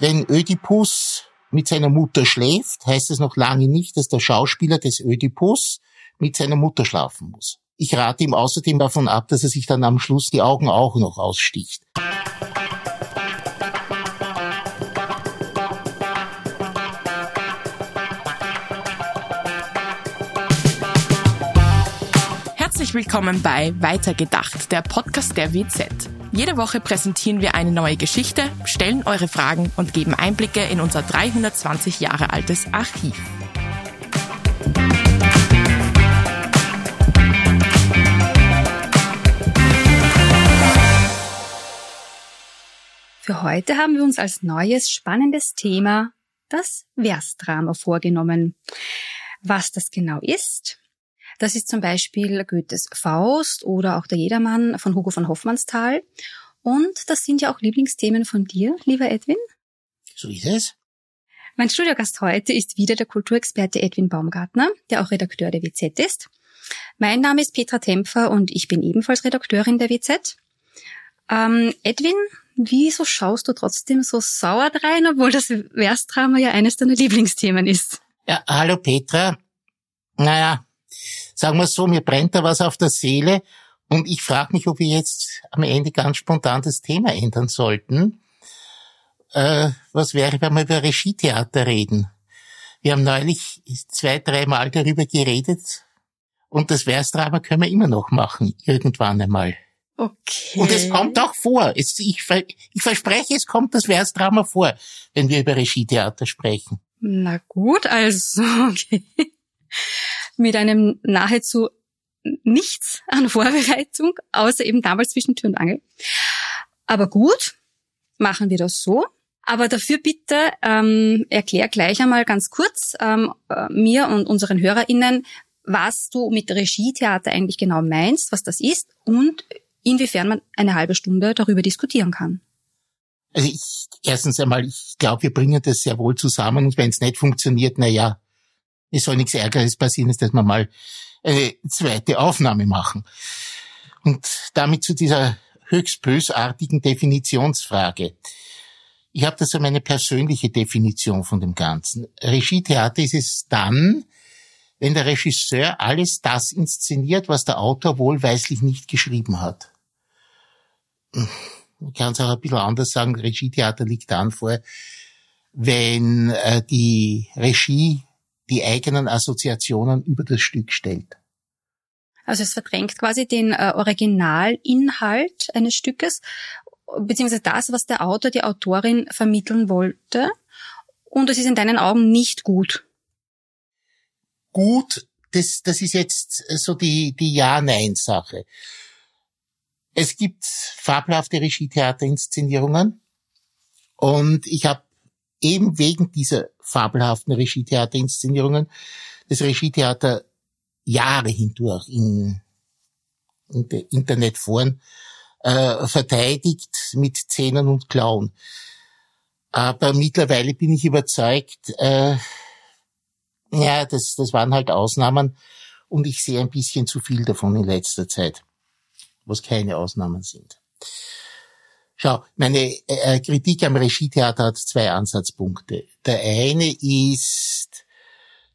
Wenn Ödipus mit seiner Mutter schläft, heißt es noch lange nicht, dass der Schauspieler des Ödipus mit seiner Mutter schlafen muss. Ich rate ihm außerdem davon ab, dass er sich dann am Schluss die Augen auch noch aussticht. Herzlich willkommen bei Weitergedacht, der Podcast der WZ. Jede Woche präsentieren wir eine neue Geschichte, stellen eure Fragen und geben Einblicke in unser 320 Jahre altes Archiv. Für heute haben wir uns als neues spannendes Thema das Versdrama vorgenommen. Was das genau ist, das ist zum Beispiel Goethes Faust oder auch der Jedermann von Hugo von Hoffmannsthal. Und das sind ja auch Lieblingsthemen von dir, lieber Edwin. So ist es. Mein Studiogast heute ist wieder der Kulturexperte Edwin Baumgartner, der auch Redakteur der WZ ist. Mein Name ist Petra Tempfer und ich bin ebenfalls Redakteurin der WZ. Ähm, Edwin, wieso schaust du trotzdem so sauer drein, obwohl das Versdrama ja eines deiner Lieblingsthemen ist? Ja, hallo Petra. Naja, sagen wir so, mir brennt da was auf der Seele und ich frage mich, ob wir jetzt am Ende ganz spontan das Thema ändern sollten. Äh, was wäre, wenn wir über Regietheater reden? Wir haben neulich zwei, dreimal darüber geredet und das Versdrama können wir immer noch machen, irgendwann einmal. Okay. Und es kommt auch vor. Es, ich, ich verspreche, es kommt das Versdrama vor, wenn wir über Regietheater sprechen. Na gut, also, okay mit einem nahezu nichts an Vorbereitung, außer eben damals zwischen Tür und Angel. Aber gut, machen wir das so. Aber dafür bitte ähm, erklär gleich einmal ganz kurz ähm, äh, mir und unseren HörerInnen, was du mit Regietheater eigentlich genau meinst, was das ist und inwiefern man eine halbe Stunde darüber diskutieren kann. Also ich, erstens einmal, ich glaube, wir bringen das sehr wohl zusammen und wenn es nicht funktioniert, na ja, es soll nichts Ärgeres passieren, ist, dass wir mal eine zweite Aufnahme machen. Und damit zu dieser höchst bösartigen Definitionsfrage. Ich habe das so meine persönliche Definition von dem Ganzen. Regietheater ist es dann, wenn der Regisseur alles das inszeniert, was der Autor wohlweislich nicht geschrieben hat. Ich kann es auch ein bisschen anders sagen, Regietheater liegt dann vor, wenn äh, die Regie die eigenen Assoziationen über das Stück stellt. Also es verdrängt quasi den äh, Originalinhalt eines Stückes, beziehungsweise das, was der Autor, die Autorin vermitteln wollte. Und es ist in deinen Augen nicht gut. Gut, das, das ist jetzt so die, die Ja-Nein-Sache. Es gibt fabelhafte Regietheaterinszenierungen und ich habe eben wegen dieser fabelhaften Regietheaterinszenierungen das Regietheater Jahre hindurch in, in Internetforen äh, verteidigt mit Zähnen und Klauen. Aber mittlerweile bin ich überzeugt, äh, ja, das, das waren halt Ausnahmen und ich sehe ein bisschen zu viel davon in letzter Zeit, was keine Ausnahmen sind. Schau, meine äh, Kritik am Regietheater hat zwei Ansatzpunkte. Der eine ist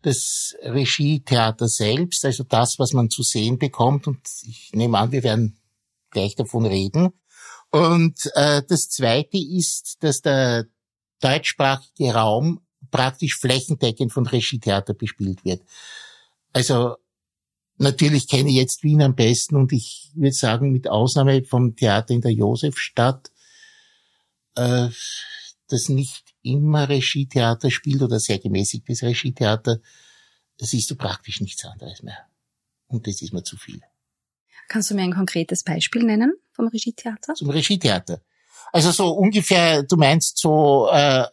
das Regietheater selbst, also das, was man zu sehen bekommt. Und ich nehme an, wir werden gleich davon reden. Und äh, das zweite ist, dass der deutschsprachige Raum praktisch flächendeckend von Regietheater bespielt wird. Also natürlich kenne ich jetzt Wien am besten und ich würde sagen, mit Ausnahme vom Theater in der Josefstadt äh, das nicht immer Regietheater spielt oder sehr gemäßigtes Regietheater, siehst du praktisch nichts anderes mehr. Und das ist mir zu viel. Kannst du mir ein konkretes Beispiel nennen vom Regietheater? Zum Regietheater. Also so ungefähr, du meinst so, äh,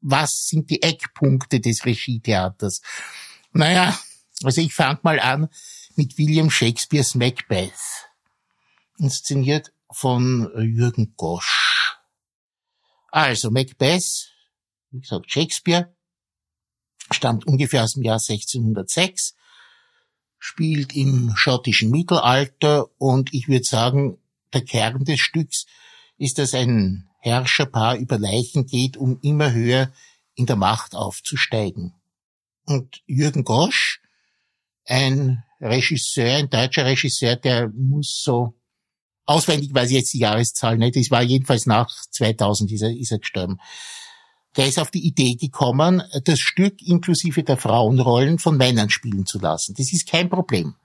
was sind die Eckpunkte des Regietheaters? Naja, also ich fange mal an mit William Shakespeares Macbeth, inszeniert von Jürgen Gosch. Also Macbeth, wie gesagt Shakespeare, stammt ungefähr aus dem Jahr 1606, spielt im schottischen Mittelalter und ich würde sagen, der Kern des Stücks ist, dass ein Herrscherpaar über Leichen geht, um immer höher in der Macht aufzusteigen. Und Jürgen Gosch, ein Regisseur, ein deutscher Regisseur, der muss so auswendig weiß ich jetzt die Jahreszahl nicht, es war jedenfalls nach 2000 ist er, ist er gestorben. Der ist auf die Idee gekommen, das Stück inklusive der Frauenrollen von Männern spielen zu lassen. Das ist kein Problem.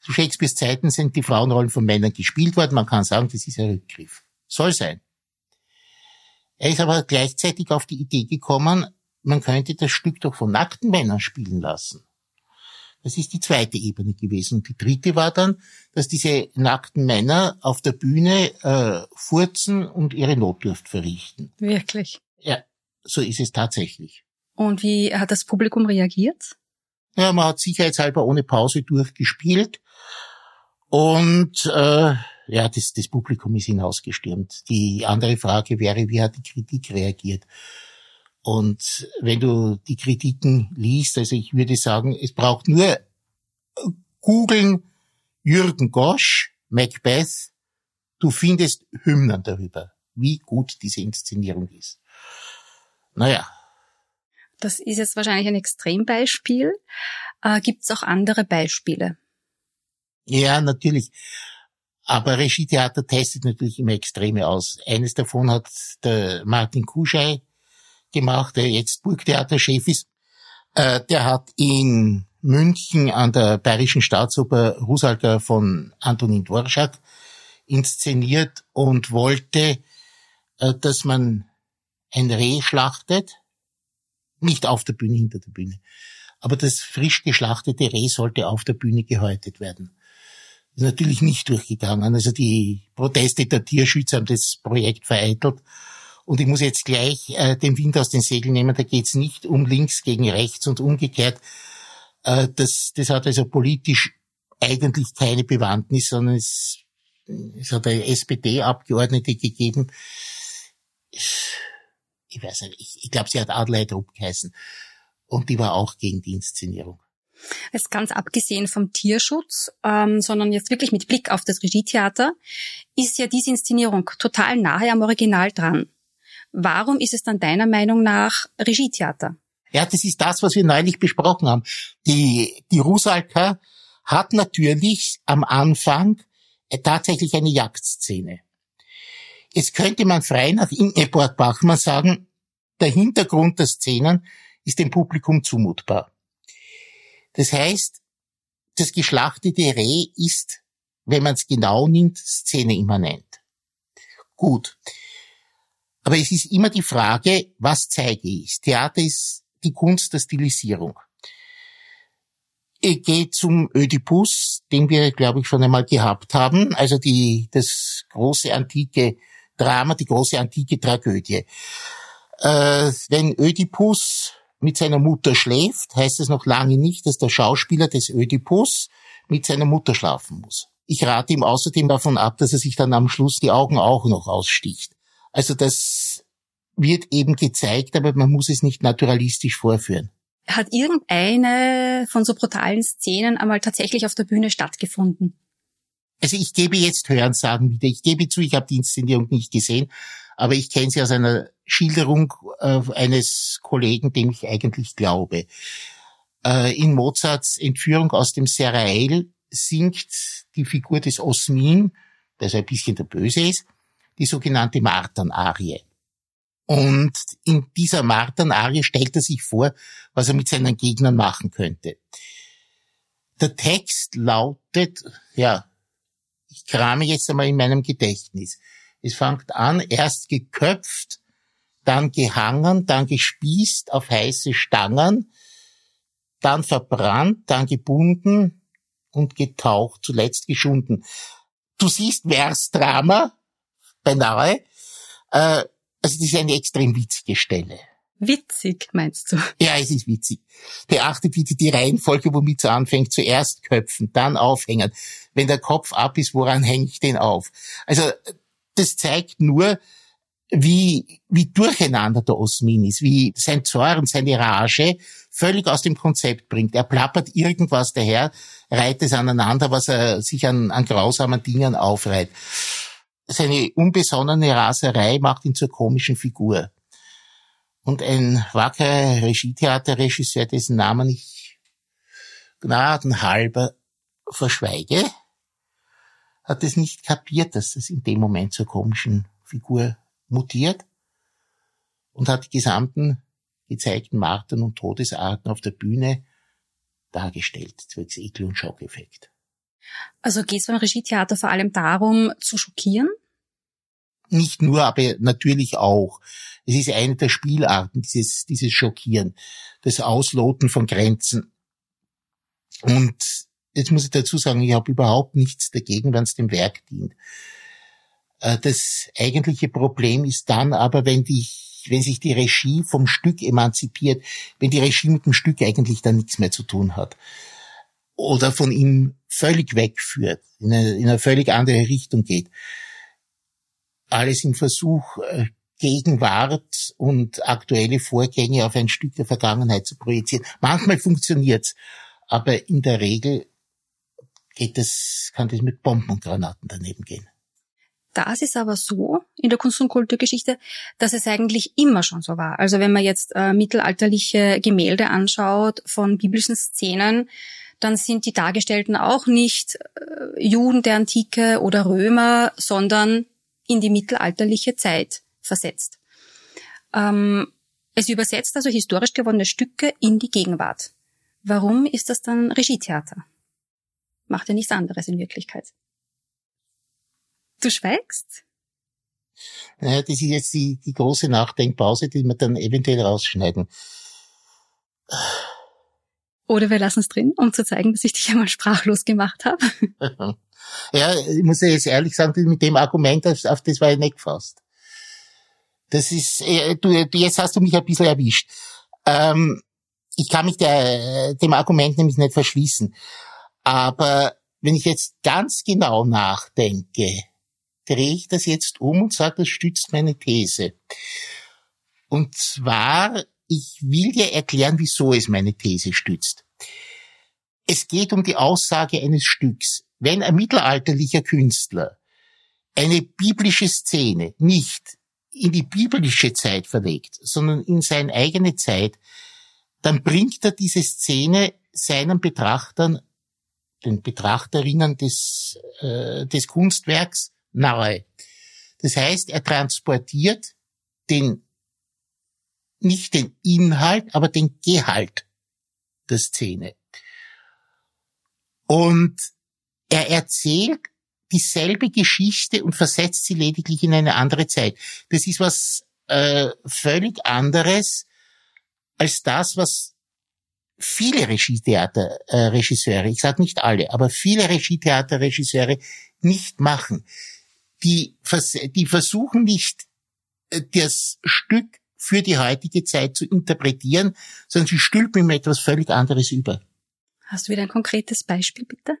Zu Shakespeares Zeiten sind die Frauenrollen von Männern gespielt worden. Man kann sagen, das ist ein Rückgriff. Soll sein. Er ist aber gleichzeitig auf die Idee gekommen, man könnte das Stück doch von nackten Männern spielen lassen. Das ist die zweite Ebene gewesen. Und die dritte war dann, dass diese nackten Männer auf der Bühne äh, furzen und ihre Notdurft verrichten. Wirklich? Ja, so ist es tatsächlich. Und wie hat das Publikum reagiert? Ja, man hat sicherheitshalber ohne Pause durchgespielt. Und äh, ja, das, das Publikum ist hinausgestürmt. Die andere Frage wäre, wie hat die Kritik reagiert? Und wenn du die Kritiken liest, also ich würde sagen, es braucht nur googeln Jürgen Gosch, Macbeth, du findest Hymnen darüber, wie gut diese Inszenierung ist. Naja. Das ist jetzt wahrscheinlich ein Extrembeispiel. Äh, Gibt es auch andere Beispiele? Ja, natürlich. Aber Regietheater testet natürlich immer Extreme aus. Eines davon hat der Martin Kuschei gemacht, der jetzt Burgtheaterchef ist. Äh, der hat in München an der Bayerischen Staatsoper Rusalka von Antonin Dvorak inszeniert und wollte, äh, dass man ein Reh schlachtet, nicht auf der Bühne, hinter der Bühne. Aber das frisch geschlachtete Reh sollte auf der Bühne gehäutet werden. Das ist natürlich nicht durchgegangen. Also die Proteste der Tierschützer haben das Projekt vereitelt und ich muss jetzt gleich äh, den Wind aus den Segeln nehmen, da geht's nicht um links gegen rechts und umgekehrt. Äh, das, das hat also politisch eigentlich keine Bewandtnis, sondern es, es hat eine SPD-Abgeordnete gegeben. Ich weiß nicht, ich, ich glaube, sie hat Adelheid Rupp geheißen. Und die war auch gegen die Inszenierung. Jetzt ganz abgesehen vom Tierschutz, ähm, sondern jetzt wirklich mit Blick auf das Regietheater, ist ja diese Inszenierung total nahe am Original dran. Warum ist es dann deiner Meinung nach Regietheater? Ja, das ist das, was wir neulich besprochen haben. Die, die Rusalka hat natürlich am Anfang äh, tatsächlich eine Jagdszene. Jetzt könnte man frei nach Ingeborg Bachmann sagen, der Hintergrund der Szenen ist dem Publikum zumutbar. Das heißt, das geschlachtete Reh ist, wenn man es genau nimmt, Szene immanent. Gut. Aber es ist immer die Frage, was zeige ich? Theater ist die Kunst der Stilisierung. Ich gehe zum Ödipus, den wir, glaube ich, schon einmal gehabt haben, also die, das große antike Drama, die große antike Tragödie. Äh, wenn Ödipus mit seiner Mutter schläft, heißt es noch lange nicht, dass der Schauspieler des Ödipus mit seiner Mutter schlafen muss. Ich rate ihm außerdem davon ab, dass er sich dann am Schluss die Augen auch noch aussticht. Also das wird eben gezeigt, aber man muss es nicht naturalistisch vorführen. Hat irgendeine von so brutalen Szenen einmal tatsächlich auf der Bühne stattgefunden? Also ich gebe jetzt Hörensagen wieder. Ich gebe zu, ich habe die Inszenierung nicht gesehen, aber ich kenne sie aus einer Schilderung äh, eines Kollegen, dem ich eigentlich glaube. Äh, in Mozarts Entführung aus dem Serail singt die Figur des Osmin, der so ein bisschen der Böse ist, die sogenannte Martern-Arie. Und in dieser Martern-Arie stellt er sich vor, was er mit seinen Gegnern machen könnte. Der Text lautet, ja, ich krame jetzt einmal in meinem Gedächtnis. Es fängt an, erst geköpft, dann gehangen, dann gespießt auf heiße Stangen, dann verbrannt, dann gebunden und getaucht, zuletzt geschunden. Du siehst Versdrama, beinahe. Äh, also das ist eine extrem witzige Stelle. Witzig, meinst du? Ja, es ist witzig. Beachte bitte die Reihenfolge, womit es anfängt. Zuerst köpfen, dann aufhängen. Wenn der Kopf ab ist, woran hänge ich den auf? Also das zeigt nur, wie, wie durcheinander der Osmin ist, wie sein Zorn, seine Rage völlig aus dem Konzept bringt. Er plappert irgendwas daher, reiht es aneinander, was er sich an, an grausamen Dingen aufreiht. Seine unbesonnene Raserei macht ihn zur komischen Figur. Und ein wackerer Regietheaterregisseur, dessen Namen ich gnadenhalber verschweige, hat es nicht kapiert, dass das in dem Moment zur komischen Figur mutiert und hat die gesamten gezeigten Martern und Todesarten auf der Bühne dargestellt, zwecks Ekel- und Schockeffekt. Also geht es beim Regietheater vor allem darum, zu schockieren? Nicht nur, aber natürlich auch. Es ist eine der Spielarten, dieses, dieses Schockieren, das Ausloten von Grenzen. Und jetzt muss ich dazu sagen, ich habe überhaupt nichts dagegen, wenn es dem Werk dient. Äh, das eigentliche Problem ist dann aber, wenn die wenn sich die Regie vom Stück emanzipiert, wenn die Regie mit dem Stück eigentlich dann nichts mehr zu tun hat oder von ihm völlig wegführt, in eine, in eine völlig andere Richtung geht. Alles im Versuch, äh, Gegenwart und aktuelle Vorgänge auf ein Stück der Vergangenheit zu projizieren. Manchmal funktioniert's, aber in der Regel geht das, kann das mit Bomben und Granaten daneben gehen. Das ist aber so in der Kunst- und Kulturgeschichte, dass es eigentlich immer schon so war. Also wenn man jetzt äh, mittelalterliche Gemälde anschaut von biblischen Szenen, dann sind die Dargestellten auch nicht äh, Juden der Antike oder Römer, sondern in die mittelalterliche Zeit versetzt. Ähm, es übersetzt also historisch gewonnene Stücke in die Gegenwart. Warum ist das dann Regietheater? Macht ja nichts anderes in Wirklichkeit. Du schweigst? Naja, das ist jetzt die, die große Nachdenkpause, die wir dann eventuell rausschneiden. Oder wir lassen es drin, um zu zeigen, dass ich dich einmal sprachlos gemacht habe. ja, ich muss ja jetzt ehrlich sagen, mit dem Argument, auf das war ich nicht gefasst. Das ist, äh, du, jetzt hast du mich ein bisschen erwischt. Ähm, ich kann mich der, dem Argument nämlich nicht verschließen. Aber wenn ich jetzt ganz genau nachdenke, drehe ich das jetzt um und sage, das stützt meine These. Und zwar, ich will dir erklären, wieso es meine These stützt. Es geht um die Aussage eines Stücks. Wenn ein mittelalterlicher Künstler eine biblische Szene nicht in die biblische Zeit verlegt, sondern in seine eigene Zeit, dann bringt er diese Szene seinen Betrachtern, den Betrachterinnen des, äh, des Kunstwerks nahe. Das heißt, er transportiert den, nicht den Inhalt, aber den Gehalt der Szene. Und er erzählt dieselbe Geschichte und versetzt sie lediglich in eine andere Zeit. Das ist was äh, völlig anderes als das, was viele Regietheaterregisseure, äh, ich sage nicht alle, aber viele Regietheaterregisseure nicht machen die, die versuchen nicht, äh, das Stück für die heutige Zeit zu interpretieren, sondern sie stülpen ihm etwas völlig anderes über. Hast du wieder ein konkretes Beispiel, bitte?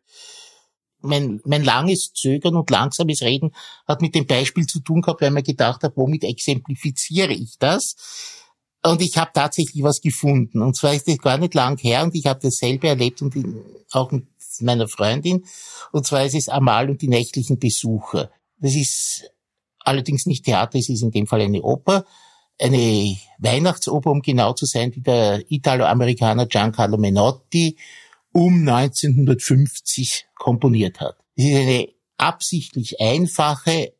Mein, mein langes Zögern und langsames Reden hat mit dem Beispiel zu tun gehabt, weil man gedacht hat, womit exemplifiziere ich das? Und ich habe tatsächlich was gefunden. Und zwar ist das gar nicht lang her und ich habe dasselbe erlebt und auch mit meiner Freundin. Und zwar ist es Amal und die nächtlichen Besucher. Das ist allerdings nicht Theater, es ist in dem Fall eine Oper, eine Weihnachtsoper, um genau zu sein, die der Italo-Amerikaner Giancarlo Menotti um 1950 komponiert hat. Es ist eine absichtlich einfache,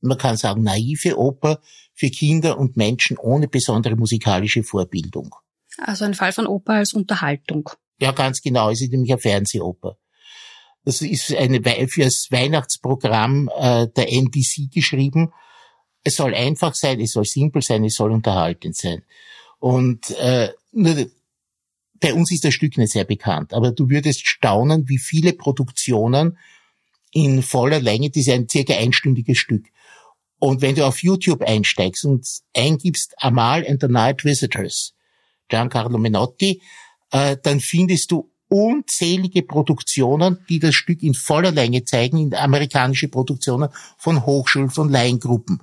man kann sagen naive Oper für Kinder und Menschen ohne besondere musikalische Vorbildung. Also ein Fall von Oper als Unterhaltung. Ja, ganz genau. Es ist nämlich eine Fernsehoper. Das ist eine, für das Weihnachtsprogramm äh, der NBC geschrieben. Es soll einfach sein, es soll simpel sein, es soll unterhaltend sein. Und äh, nur, bei uns ist das Stück nicht sehr bekannt, aber du würdest staunen, wie viele Produktionen in voller Länge, das ist ein circa einstündiges Stück. Und wenn du auf YouTube einsteigst und eingibst Amal and the Night Visitors, Giancarlo Menotti, äh, dann findest du unzählige Produktionen, die das Stück in voller Länge zeigen, in amerikanische Produktionen von Hochschulen, von Laiengruppen.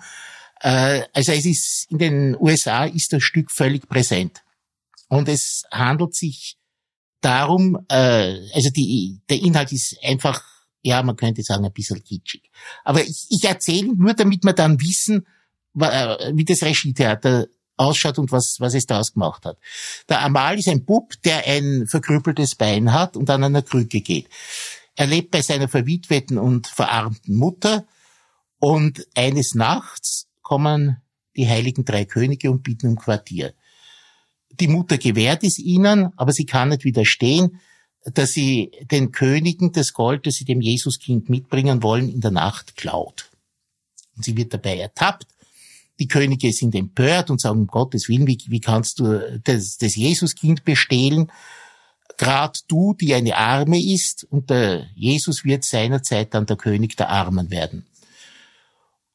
Äh, also es ist, in den USA ist das Stück völlig präsent. Und es handelt sich darum, äh, also die, der Inhalt ist einfach ja, man könnte sagen, ein bisschen kitschig. Aber ich, ich erzähle nur, damit wir dann wissen, äh, wie das Regietheater ausschaut und was, was es daraus gemacht hat. Der Amal ist ein Bub, der ein verkrüppeltes Bein hat und an einer Krücke geht. Er lebt bei seiner verwitweten und verarmten Mutter und eines Nachts kommen die heiligen drei Könige und bieten um Quartier. Die Mutter gewährt es ihnen, aber sie kann nicht widerstehen, dass sie den Königen das Gold, das sie dem Jesuskind mitbringen wollen, in der Nacht klaut. Und sie wird dabei ertappt die Könige sind empört und sagen, um Gottes Willen, wie, wie kannst du das, das Jesuskind bestehlen? Grad du, die eine Arme ist, und der Jesus wird seinerzeit dann der König der Armen werden.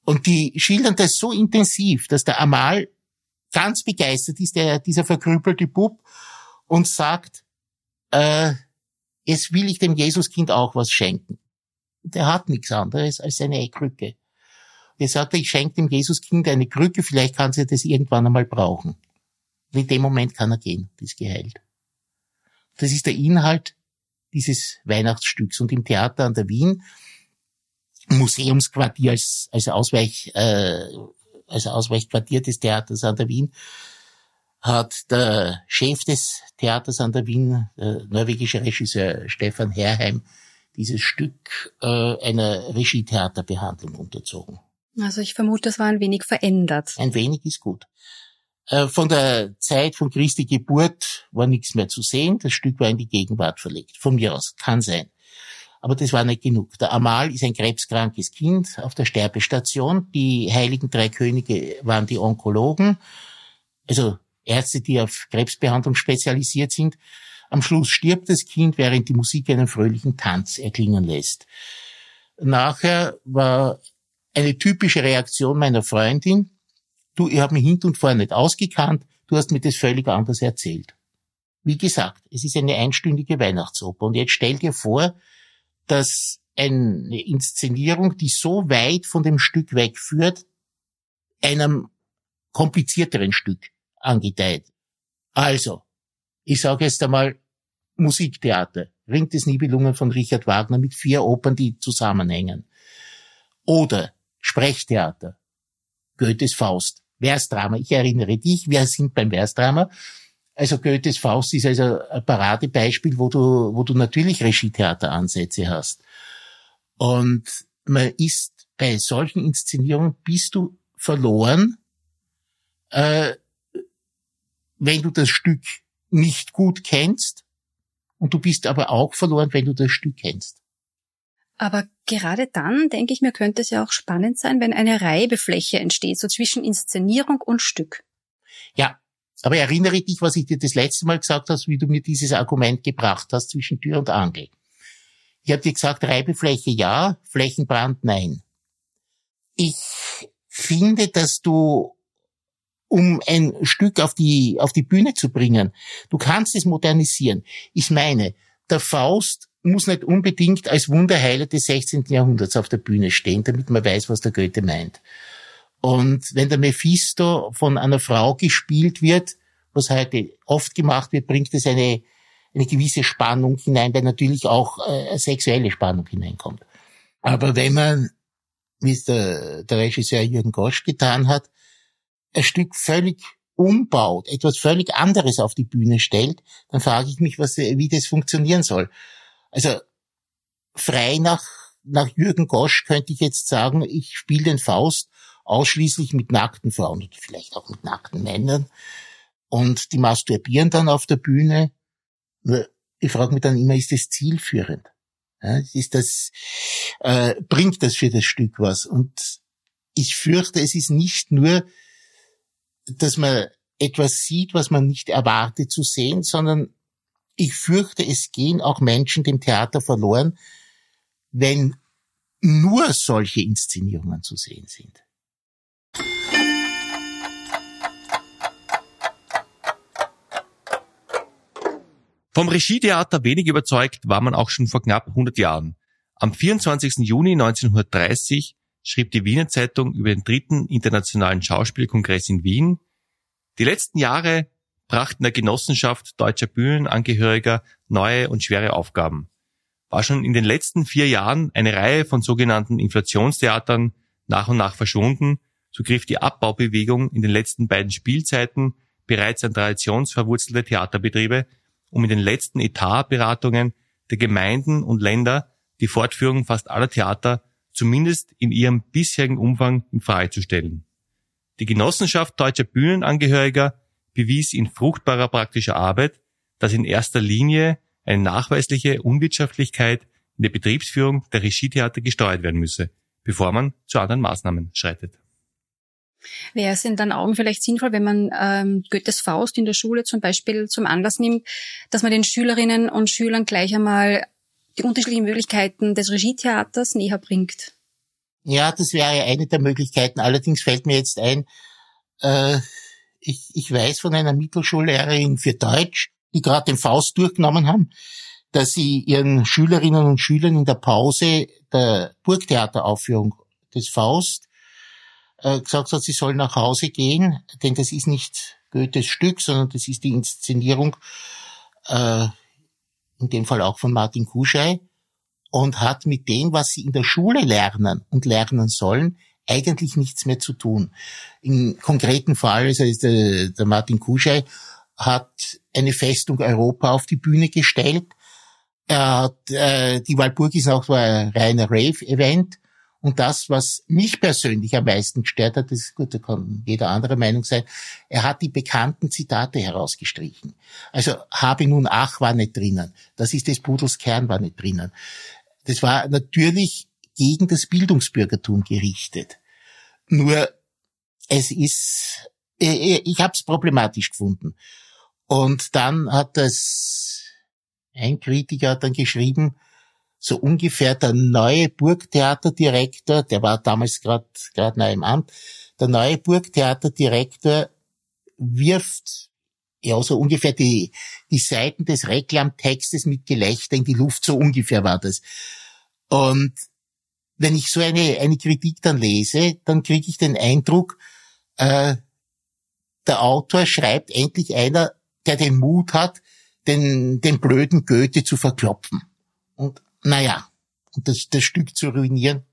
Und die schildern das so intensiv, dass der Amal ganz begeistert ist, der, dieser verkrüppelte Bub, und sagt, äh, jetzt will ich dem Jesuskind auch was schenken. Der hat nichts anderes als seine Krücke. Er sagte, ich schenke dem Jesuskind eine Krücke, vielleicht kann sie das irgendwann einmal brauchen. Und in dem Moment kann er gehen, ist geheilt. Das ist der Inhalt dieses Weihnachtsstücks. Und im Theater an der Wien, Museumsquartier als, als, Ausweich, äh, als Ausweichquartier des Theaters an der Wien, hat der Chef des Theaters an der Wien, der norwegische Regisseur Stefan Herrheim, dieses Stück äh, einer Regietheaterbehandlung unterzogen. Also ich vermute, das war ein wenig verändert. Ein wenig ist gut. Äh, von der Zeit von Christi Geburt war nichts mehr zu sehen. Das Stück war in die Gegenwart verlegt. Von mir aus. Kann sein. Aber das war nicht genug. Der Amal ist ein krebskrankes Kind auf der Sterbestation. Die heiligen drei Könige waren die Onkologen. Also Ärzte, die auf Krebsbehandlung spezialisiert sind. Am Schluss stirbt das Kind, während die Musik einen fröhlichen Tanz erklingen lässt. Nachher war eine typische Reaktion meiner Freundin. Du, ich habe mich hinten und vorne nicht ausgekannt, du hast mir das völlig anders erzählt. Wie gesagt, es ist eine einstündige Weihnachtsoper und jetzt stell dir vor, dass eine Inszenierung, die so weit von dem Stück wegführt, einem komplizierteren Stück angedeiht. Also, ich sage jetzt einmal Musiktheater, Ring des Nibelungen von Richard Wagner mit vier Opern, die zusammenhängen. Oder Sprechtheater, Goethes Faust, Versdrama. Ich erinnere dich, wir sind beim Versdrama. Also Goethes Faust ist also ein Paradebeispiel, wo du, wo du natürlich Regietheateransätze hast. Und man ist bei solchen Inszenierungen bist du verloren, äh, wenn du das Stück nicht gut kennst. Und du bist aber auch verloren, wenn du das Stück kennst. Aber gerade dann, denke ich mir, könnte es ja auch spannend sein, wenn eine Reibefläche entsteht, so zwischen Inszenierung und Stück. Ja, aber erinnere dich, was ich dir das letzte Mal gesagt habe, wie du mir dieses Argument gebracht hast zwischen Tür und Angel. Ich habe dir gesagt, Reibefläche ja, Flächenbrand nein. Ich finde, dass du, um ein Stück auf die, auf die Bühne zu bringen, du kannst es modernisieren. Ich meine, der Faust muss nicht unbedingt als Wunderheiler des 16. Jahrhunderts auf der Bühne stehen, damit man weiß, was der Goethe meint. Und wenn der Mephisto von einer Frau gespielt wird, was heute oft gemacht wird, bringt es eine, eine gewisse Spannung hinein, weil natürlich auch äh, sexuelle Spannung hineinkommt. Aber wenn man, wie es der, der Regisseur Jürgen Gosch getan hat, ein Stück völlig umbaut, etwas völlig anderes auf die Bühne stellt, dann frage ich mich, was, wie das funktionieren soll. Also frei nach, nach Jürgen Gosch könnte ich jetzt sagen, ich spiele den Faust ausschließlich mit nackten Frauen oder vielleicht auch mit nackten Männern und die masturbieren dann auf der Bühne. Ich frage mich dann immer, ist das zielführend? Ist das, äh, bringt das für das Stück was? Und ich fürchte, es ist nicht nur, dass man etwas sieht, was man nicht erwartet zu sehen, sondern ich fürchte, es gehen auch Menschen dem Theater verloren, wenn nur solche Inszenierungen zu sehen sind. Vom Regietheater wenig überzeugt war man auch schon vor knapp 100 Jahren. Am 24. Juni 1930 schrieb die Wiener Zeitung über den dritten internationalen Schauspielkongress in Wien. Die letzten Jahre brachten der Genossenschaft deutscher Bühnenangehöriger neue und schwere Aufgaben. war schon in den letzten vier Jahren eine Reihe von sogenannten Inflationstheatern nach und nach verschwunden, so griff die Abbaubewegung in den letzten beiden Spielzeiten bereits an traditionsverwurzelte Theaterbetriebe, um in den letzten Etatberatungen der Gemeinden und Länder die Fortführung fast aller Theater zumindest in ihrem bisherigen Umfang in Frage zu stellen. Die Genossenschaft deutscher Bühnenangehöriger bewies in fruchtbarer praktischer Arbeit, dass in erster Linie eine nachweisliche Unwirtschaftlichkeit in der Betriebsführung der Regietheater gesteuert werden müsse, bevor man zu anderen Maßnahmen schreitet. Wäre es in deinen Augen vielleicht sinnvoll, wenn man ähm, Goethes Faust in der Schule zum Beispiel zum Anlass nimmt, dass man den Schülerinnen und Schülern gleich einmal die unterschiedlichen Möglichkeiten des Regietheaters näher bringt? Ja, das wäre eine der Möglichkeiten. Allerdings fällt mir jetzt ein, äh, ich, ich weiß von einer Mittelschullehrerin für Deutsch, die gerade den Faust durchgenommen haben, dass sie ihren Schülerinnen und Schülern in der Pause der Burgtheateraufführung des Faust äh, gesagt hat, sie sollen nach Hause gehen, denn das ist nicht Goethes Stück, sondern das ist die Inszenierung, äh, in dem Fall auch von Martin Kuschei, und hat mit dem, was sie in der Schule lernen und lernen sollen, eigentlich nichts mehr zu tun. Im konkreten Fall, also der, der Martin Kuschei hat eine Festung Europa auf die Bühne gestellt. Er hat, äh, die Walburg ist auch ein reiner Rave-Event. Und das, was mich persönlich am meisten gestört hat, das ist gut, da kann jeder andere Meinung sein, er hat die bekannten Zitate herausgestrichen. Also habe nun ach war nicht drinnen. Das ist des Pudels Kern war nicht drinnen. Das war natürlich gegen das Bildungsbürgertum gerichtet. Nur es ist, ich habe es problematisch gefunden. Und dann hat das ein Kritiker dann geschrieben, so ungefähr der neue Burgtheaterdirektor, der war damals gerade gerade neu im Amt, der neue Burgtheaterdirektor wirft ja so ungefähr die die Seiten des Reklamtextes mit Gelächter in die Luft, so ungefähr war das. Und wenn ich so eine eine Kritik dann lese, dann kriege ich den Eindruck, äh, der Autor schreibt endlich einer, der den Mut hat, den den blöden Goethe zu verklopfen. Und naja, und das, das Stück zu ruinieren.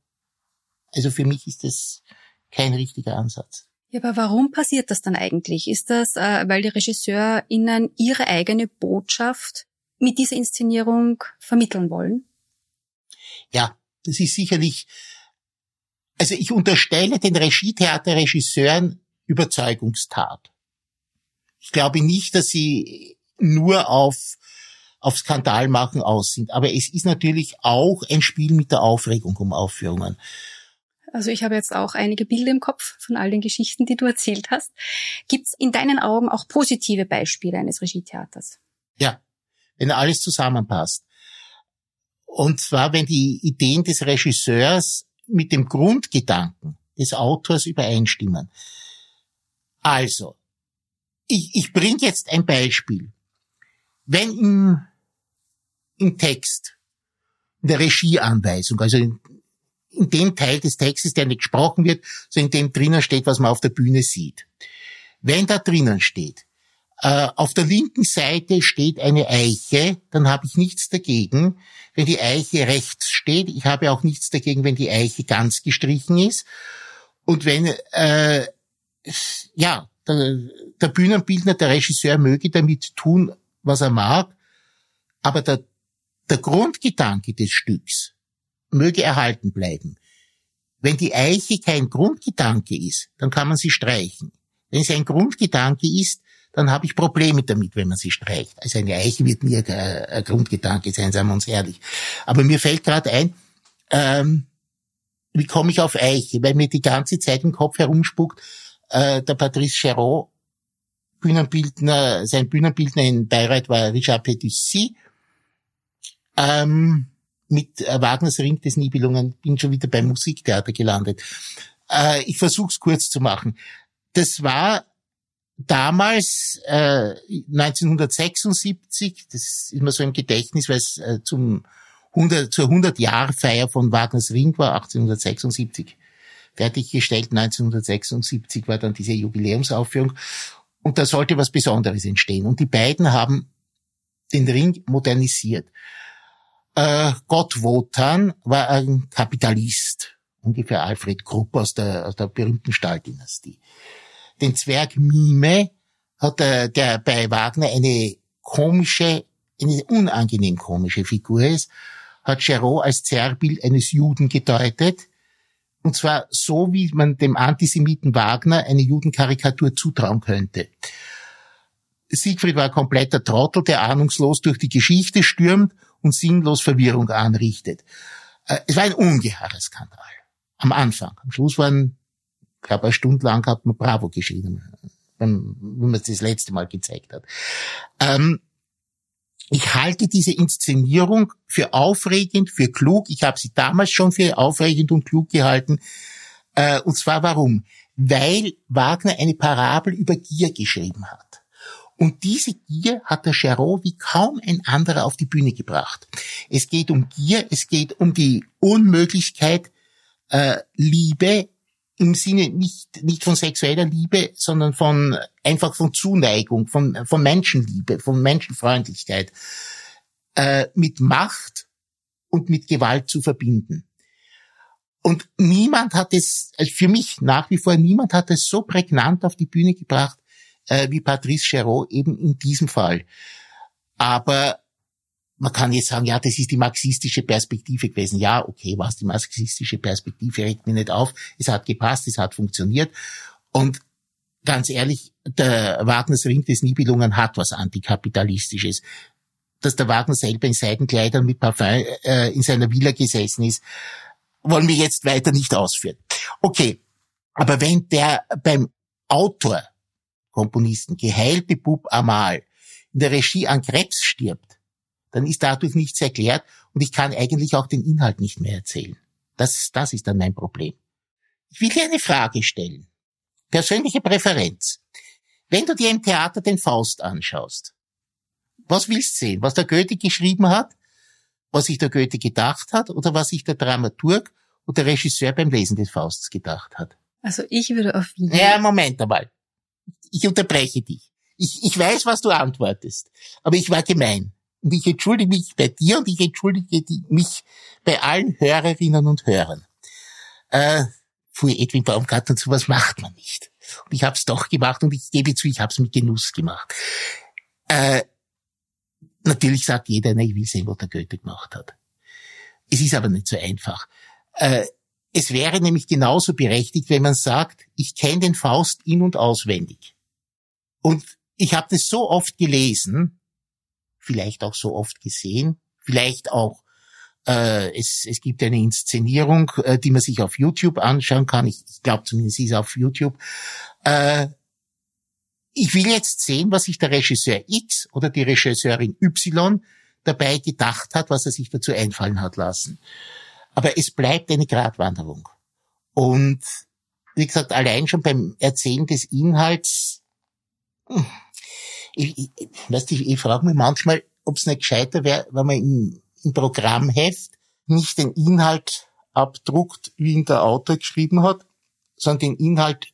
Also für mich ist das kein richtiger Ansatz. Ja, aber warum passiert das dann eigentlich? Ist das, äh, weil die RegisseurInnen ihre eigene Botschaft mit dieser Inszenierung vermitteln wollen? Ja, das ist sicherlich, also ich unterstelle den Regietheaterregisseuren Überzeugungstat. Ich glaube nicht, dass sie nur auf auf Skandal machen aus sind. Aber es ist natürlich auch ein Spiel mit der Aufregung um Aufführungen. Also ich habe jetzt auch einige Bilder im Kopf von all den Geschichten, die du erzählt hast. Gibt es in deinen Augen auch positive Beispiele eines Regietheaters? Ja, wenn alles zusammenpasst. Und zwar, wenn die Ideen des Regisseurs mit dem Grundgedanken des Autors übereinstimmen. Also, ich, ich bringe jetzt ein Beispiel. Wenn im, im Text, in der Regieanweisung, also in, in dem Teil des Textes, der nicht gesprochen wird, so in dem drinnen steht, was man auf der Bühne sieht. Wenn da drinnen steht, äh, auf der linken Seite steht eine Eiche, dann habe ich nichts dagegen, wenn die Eiche rechts steht. Ich habe auch nichts dagegen, wenn die Eiche ganz gestrichen ist. Und wenn, äh, ja, der, der Bühnenbildner, der Regisseur möge damit tun, was er mag, aber der, der Grundgedanke des Stücks möge erhalten bleiben. Wenn die Eiche kein Grundgedanke ist, dann kann man sie streichen. Wenn sie ein Grundgedanke ist, dann habe ich Probleme damit, wenn man sie streicht. Also eine Eiche wird nie ein, Grundgedanke sein, seien wir uns ehrlich. Aber mir fällt gerade ein, ähm, wie komme ich auf Eiche? Weil mir die ganze Zeit im Kopf herumspuckt, äh, der Patrice Chéreau Bühnenbildner, sein Bühnenbildner in Bayreuth war Richard Petitcy. Ähm, mit äh, Wagners Ring des Nibelungen bin schon wieder beim Musiktheater gelandet. Äh, ich versuche es kurz zu machen. Das war damals äh, 1976, das ist immer so im Gedächtnis, weil es äh, zum 100, zur 100-Jahr-Feier von Wagners Ring war, 1876 fertiggestellt. 1976 war dann diese Jubiläumsaufführung. Und da sollte was Besonderes entstehen. Und die beiden haben den Ring modernisiert. Äh, Gott Wotan war ein Kapitalist, ungefähr Alfred Krupp aus der, aus der berühmten Stahldynastie. Den Zwerg Mime hat der, der bei Wagner eine komische, eine unangenehm komische Figur ist, hat Giraud als Zerrbild eines Juden gedeutet, und zwar so, wie man dem Antisemiten Wagner eine Judenkarikatur zutrauen könnte. Siegfried war ein kompletter Trottel, der ahnungslos durch die Geschichte stürmt und sinnlos Verwirrung anrichtet. Äh, es war ein ungeheurer Skandal. Am Anfang. Am Schluss waren, ich glaube, eine Stunde lang hat man Bravo geschrieben, wenn man es das letzte Mal gezeigt hat. Ähm, ich halte diese Inszenierung für aufregend, für klug. Ich habe sie damals schon für aufregend und klug gehalten. Äh, und zwar warum? Weil Wagner eine Parabel über Gier geschrieben hat. Und diese Gier hat der Charot wie kaum ein anderer auf die Bühne gebracht. Es geht um Gier, es geht um die Unmöglichkeit, äh, Liebe im Sinne nicht, nicht von sexueller Liebe, sondern von einfach von Zuneigung, von, von Menschenliebe, von Menschenfreundlichkeit, äh, mit Macht und mit Gewalt zu verbinden. Und niemand hat es, also für mich nach wie vor, niemand hat es so prägnant auf die Bühne gebracht, äh, wie Patrice Chéreau eben in diesem Fall. Aber man kann jetzt sagen, ja, das ist die marxistische Perspektive gewesen. Ja, okay, was die marxistische Perspektive regt mir nicht auf. Es hat gepasst, es hat funktioniert. Und ganz ehrlich, der Wagners Ring des Nibelungen hat was Antikapitalistisches. Dass der Wagner selber in Seidenkleidern mit Parfum äh, in seiner Villa gesessen ist, wollen wir jetzt weiter nicht ausführen. Okay, aber wenn der beim Autor, Komponisten, geheilte Bub Amal in der Regie an Krebs stirbt, dann ist dadurch nichts erklärt und ich kann eigentlich auch den Inhalt nicht mehr erzählen. Das, das ist dann mein Problem. Ich will dir eine Frage stellen. Persönliche Präferenz. Wenn du dir im Theater den Faust anschaust, was willst du sehen? Was der Goethe geschrieben hat? Was sich der Goethe gedacht hat? Oder was sich der Dramaturg und der Regisseur beim Lesen des Fausts gedacht hat? Also ich würde auf jeden Ja, Moment einmal. Ich unterbreche dich. Ich, ich weiß, was du antwortest. Aber ich war gemein. Und ich entschuldige mich bei dir und ich entschuldige mich bei allen Hörerinnen und Hörern. Äh, fuhr Edwin Baumgarten und sowas macht man nicht. Und ich habe es doch gemacht und ich gebe zu, ich habe es mit Genuss gemacht. Äh, natürlich sagt jeder, na, ich will sehen, was der Goethe gemacht hat. Es ist aber nicht so einfach. Äh, es wäre nämlich genauso berechtigt, wenn man sagt, ich kenne den Faust in- und auswendig. Und ich habe das so oft gelesen, vielleicht auch so oft gesehen, vielleicht auch äh, es, es gibt eine Inszenierung, äh, die man sich auf YouTube anschauen kann. Ich, ich glaube zumindest ist auf YouTube. Äh, ich will jetzt sehen, was sich der Regisseur X oder die Regisseurin Y dabei gedacht hat, was er sich dazu einfallen hat lassen. Aber es bleibt eine Gratwanderung. Und wie gesagt, allein schon beim Erzählen des Inhalts, hm, ich, ich, weißt, ich, ich frage mich manchmal, ob es nicht gescheiter wäre, wenn man im, im Programmheft nicht den Inhalt abdruckt, wie ihn der Autor geschrieben hat, sondern den Inhalt,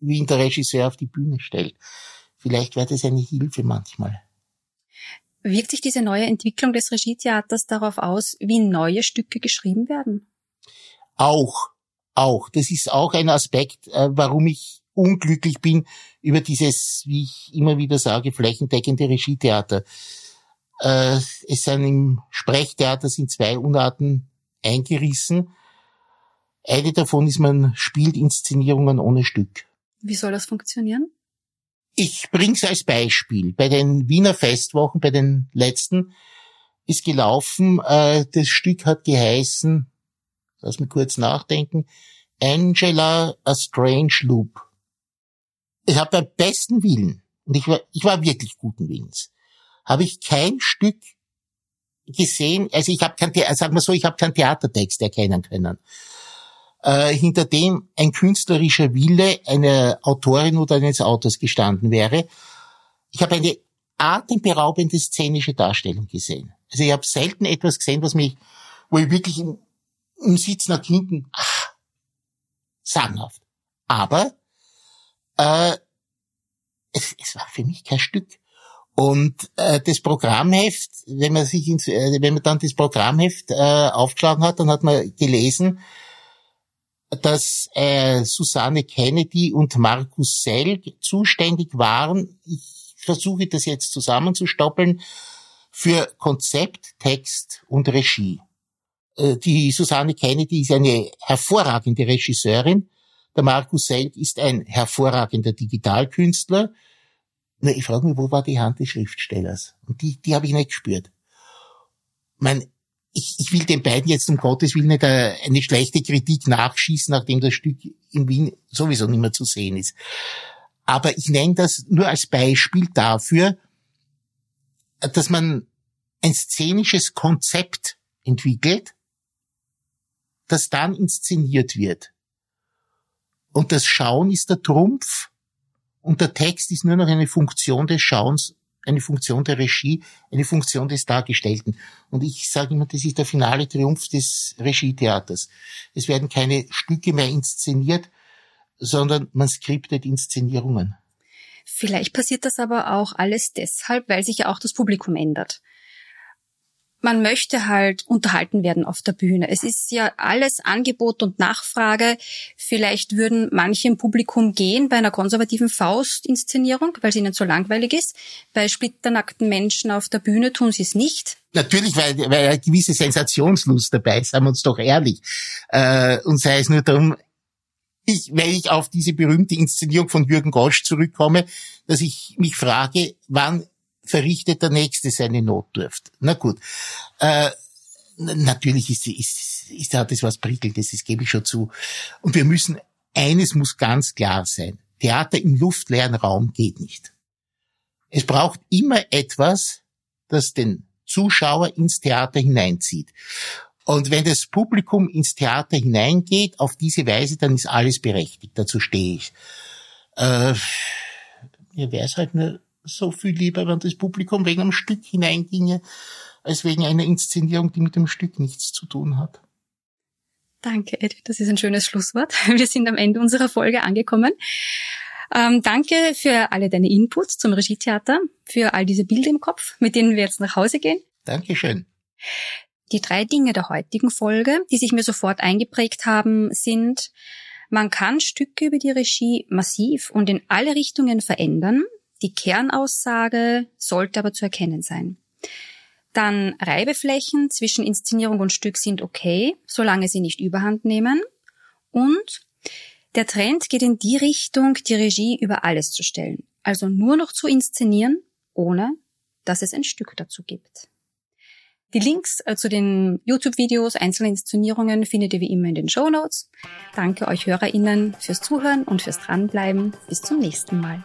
wie ihn der Regisseur auf die Bühne stellt. Vielleicht wäre das eine Hilfe manchmal. Wirkt sich diese neue Entwicklung des Regietheaters darauf aus, wie neue Stücke geschrieben werden? Auch, auch. Das ist auch ein Aspekt, äh, warum ich unglücklich bin über dieses, wie ich immer wieder sage, flächendeckende Regietheater. Äh, es sind im Sprechtheater sind zwei Unarten eingerissen. Eine davon ist, man spielt Inszenierungen ohne Stück. Wie soll das funktionieren? Ich bring's als Beispiel. Bei den Wiener Festwochen, bei den letzten, ist gelaufen, äh, das Stück hat geheißen, lass mich kurz nachdenken, Angela, a Strange Loop ich habe beim besten Willen, und ich war, ich war wirklich guten Willens, habe ich kein Stück gesehen, also ich habe kein, sagen wir so, ich habe keinen Theatertext erkennen können, äh, hinter dem ein künstlerischer Wille einer Autorin oder eines Autors gestanden wäre. Ich habe eine atemberaubende szenische Darstellung gesehen. Also ich habe selten etwas gesehen, was mich, wo ich wirklich im, im Sitz nach hinten, ach, sagenhaft. Aber äh, es, es war für mich kein Stück. Und äh, das Programmheft, wenn man sich ins, äh, wenn man dann das Programmheft äh, aufgeschlagen hat, dann hat man gelesen, dass äh, Susanne Kennedy und Markus Selg zuständig waren. Ich versuche das jetzt zusammenzustoppeln für Konzept, Text und Regie. Äh, die Susanne Kennedy ist eine hervorragende Regisseurin. Der Markus Selg ist ein hervorragender Digitalkünstler. Na, ich frage mich, wo war die Hand des Schriftstellers? Und die, die habe ich nicht gespürt. Mein, ich, ich will den beiden jetzt um Gottes Willen nicht eine, eine schlechte Kritik nachschießen, nachdem das Stück in Wien sowieso nicht mehr zu sehen ist. Aber ich nenne das nur als Beispiel dafür, dass man ein szenisches Konzept entwickelt, das dann inszeniert wird. Und das Schauen ist der Trumpf und der Text ist nur noch eine Funktion des Schauens, eine Funktion der Regie, eine Funktion des Dargestellten. Und ich sage immer, das ist der finale Triumph des Regietheaters. Es werden keine Stücke mehr inszeniert, sondern man skriptet Inszenierungen. Vielleicht passiert das aber auch alles deshalb, weil sich ja auch das Publikum ändert man möchte halt unterhalten werden auf der Bühne. Es ist ja alles Angebot und Nachfrage. Vielleicht würden manche im Publikum gehen bei einer konservativen Faust-Inszenierung, weil sie ihnen zu langweilig ist. Bei splitternackten Menschen auf der Bühne tun sie es nicht. Natürlich, weil, weil eine gewisse Sensationslust dabei ist, sagen wir uns doch ehrlich. Äh, und sei es nur darum, ich, weil ich auf diese berühmte Inszenierung von Jürgen Gosch zurückkomme, dass ich mich frage, wann verrichtet der Nächste seine Notdurft. Na gut. Äh, natürlich ist, ist, ist, hat das was Prickelndes, das gebe ich schon zu. Und wir müssen, eines muss ganz klar sein. Theater im luftleeren Raum geht nicht. Es braucht immer etwas, das den Zuschauer ins Theater hineinzieht. Und wenn das Publikum ins Theater hineingeht, auf diese Weise, dann ist alles berechtigt. Dazu stehe ich. Äh, mir wäre es halt nur so viel lieber, wenn das Publikum wegen einem Stück hineinginge, als wegen einer Inszenierung, die mit dem Stück nichts zu tun hat. Danke, Ed. Das ist ein schönes Schlusswort. Wir sind am Ende unserer Folge angekommen. Ähm, danke für alle deine Inputs zum Regietheater, für all diese Bilder im Kopf, mit denen wir jetzt nach Hause gehen. Dankeschön. Die drei Dinge der heutigen Folge, die sich mir sofort eingeprägt haben, sind, man kann Stücke über die Regie massiv und in alle Richtungen verändern, die Kernaussage sollte aber zu erkennen sein. Dann Reibeflächen zwischen Inszenierung und Stück sind okay, solange sie nicht überhand nehmen. Und der Trend geht in die Richtung, die Regie über alles zu stellen. Also nur noch zu inszenieren, ohne dass es ein Stück dazu gibt. Die Links äh, zu den YouTube-Videos, einzelnen Inszenierungen findet ihr wie immer in den Show Notes. Danke euch HörerInnen fürs Zuhören und fürs Dranbleiben. Bis zum nächsten Mal.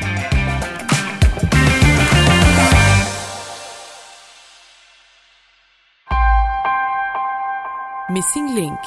Missing Link